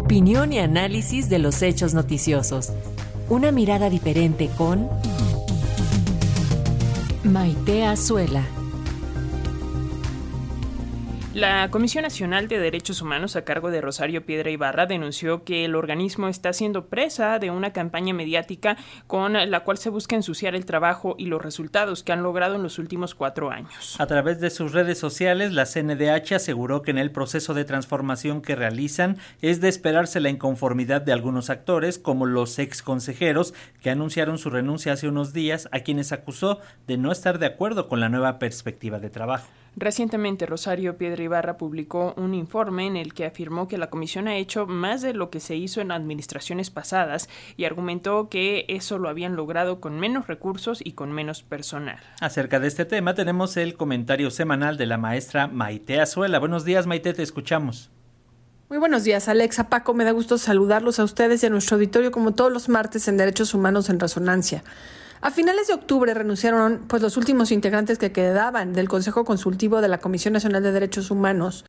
Opinión y análisis de los hechos noticiosos. Una mirada diferente con Maite Azuela. La Comisión Nacional de Derechos Humanos a cargo de Rosario Piedra Ibarra denunció que el organismo está siendo presa de una campaña mediática con la cual se busca ensuciar el trabajo y los resultados que han logrado en los últimos cuatro años. A través de sus redes sociales, la CNDH aseguró que en el proceso de transformación que realizan es de esperarse la inconformidad de algunos actores, como los ex consejeros que anunciaron su renuncia hace unos días, a quienes acusó de no estar de acuerdo con la nueva perspectiva de trabajo. Recientemente, Rosario Piedra Ibarra publicó un informe en el que afirmó que la comisión ha hecho más de lo que se hizo en administraciones pasadas y argumentó que eso lo habían logrado con menos recursos y con menos personal. Acerca de este tema tenemos el comentario semanal de la maestra Maite Azuela. Buenos días, Maite, te escuchamos. Muy buenos días, Alexa, Paco. Me da gusto saludarlos a ustedes y a nuestro auditorio como todos los martes en Derechos Humanos en Resonancia. A finales de octubre renunciaron pues los últimos integrantes que quedaban del Consejo Consultivo de la Comisión Nacional de Derechos Humanos.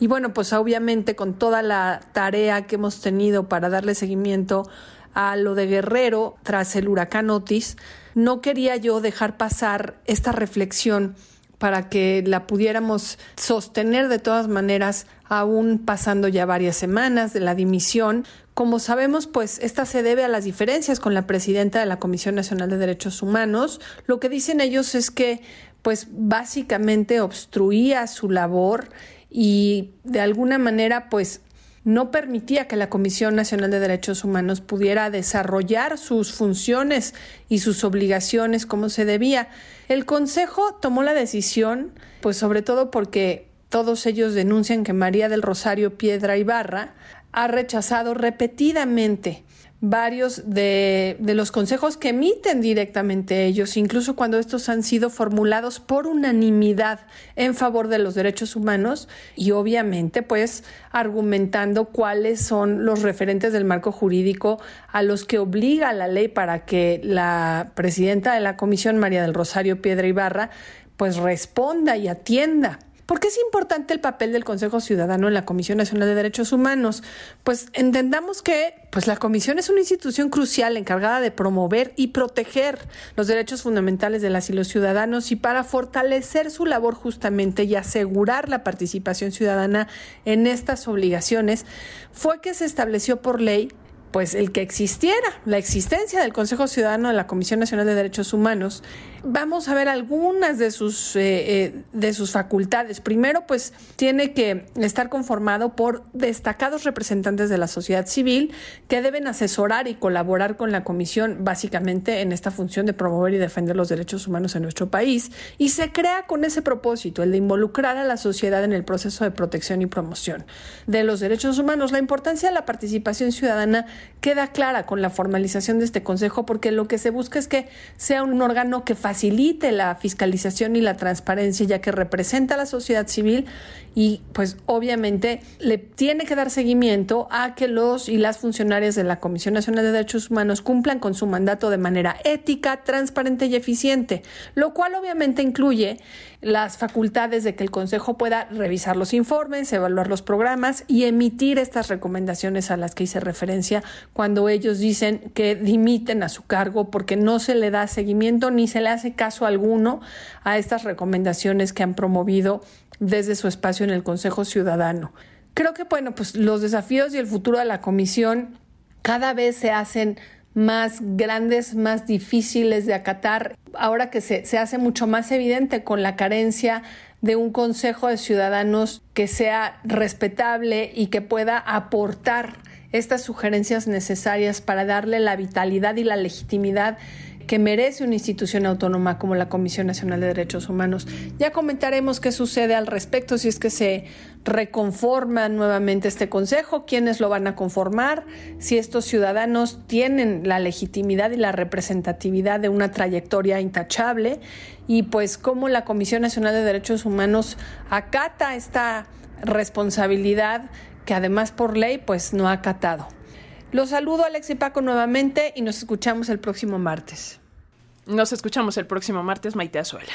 Y bueno, pues obviamente con toda la tarea que hemos tenido para darle seguimiento a lo de Guerrero tras el huracán Otis, no quería yo dejar pasar esta reflexión para que la pudiéramos sostener de todas maneras, aún pasando ya varias semanas de la dimisión. Como sabemos, pues esta se debe a las diferencias con la presidenta de la Comisión Nacional de Derechos Humanos. Lo que dicen ellos es que, pues básicamente obstruía su labor y de alguna manera, pues no permitía que la Comisión Nacional de Derechos Humanos pudiera desarrollar sus funciones y sus obligaciones como se debía. El Consejo tomó la decisión, pues sobre todo porque todos ellos denuncian que María del Rosario Piedra Ibarra ha rechazado repetidamente varios de, los consejos que emiten directamente ellos, incluso cuando estos han sido formulados por unanimidad en favor de los derechos humanos y obviamente pues argumentando cuáles son los referentes del marco jurídico a los que obliga la ley para que la presidenta de la comisión, María del Rosario Piedra Ibarra, pues responda y atienda. ¿Por qué es importante el papel del Consejo Ciudadano en la Comisión Nacional de Derechos Humanos? Pues entendamos que pues la comisión es una institución crucial encargada de promover y proteger los derechos fundamentales de las y los ciudadanos y para fortalecer su labor justamente y asegurar la participación ciudadana en estas obligaciones fue que se estableció por ley pues el que existiera la existencia del Consejo Ciudadano de la Comisión Nacional de Derechos Humanos. Vamos a ver algunas de sus, eh, eh, de sus facultades. Primero, pues tiene que estar conformado por destacados representantes de la sociedad civil que deben asesorar y colaborar con la Comisión básicamente en esta función de promover y defender los derechos humanos en nuestro país. Y se crea con ese propósito, el de involucrar a la sociedad en el proceso de protección y promoción de los derechos humanos. La importancia de la participación ciudadana queda clara con la formalización de este Consejo porque lo que se busca es que sea un órgano que facilite la fiscalización y la transparencia ya que representa a la sociedad civil y pues obviamente le tiene que dar seguimiento a que los y las funcionarias de la Comisión Nacional de Derechos Humanos cumplan con su mandato de manera ética, transparente y eficiente, lo cual obviamente incluye las facultades de que el Consejo pueda revisar los informes, evaluar los programas y emitir estas recomendaciones a las que hice referencia cuando ellos dicen que dimiten a su cargo porque no se le da seguimiento ni se le hace caso alguno a estas recomendaciones que han promovido desde su espacio en el Consejo Ciudadano. Creo que, bueno, pues los desafíos y el futuro de la Comisión cada vez se hacen más grandes, más difíciles de acatar, ahora que se, se, hace mucho más evidente con la carencia de un Consejo de Ciudadanos que sea respetable y que pueda aportar estas sugerencias necesarias para darle la vitalidad y la legitimidad que merece una institución autónoma como la Comisión Nacional de Derechos Humanos. Ya comentaremos qué sucede al respecto, si es que se reconforma nuevamente este Consejo, quiénes lo van a conformar, si estos ciudadanos tienen la legitimidad y la representatividad de una trayectoria intachable y pues cómo la Comisión Nacional de Derechos Humanos acata esta responsabilidad que además por ley pues no ha acatado. Los saludo Alex y Paco nuevamente y nos escuchamos el próximo martes. Nos escuchamos el próximo martes, Maite Azuela.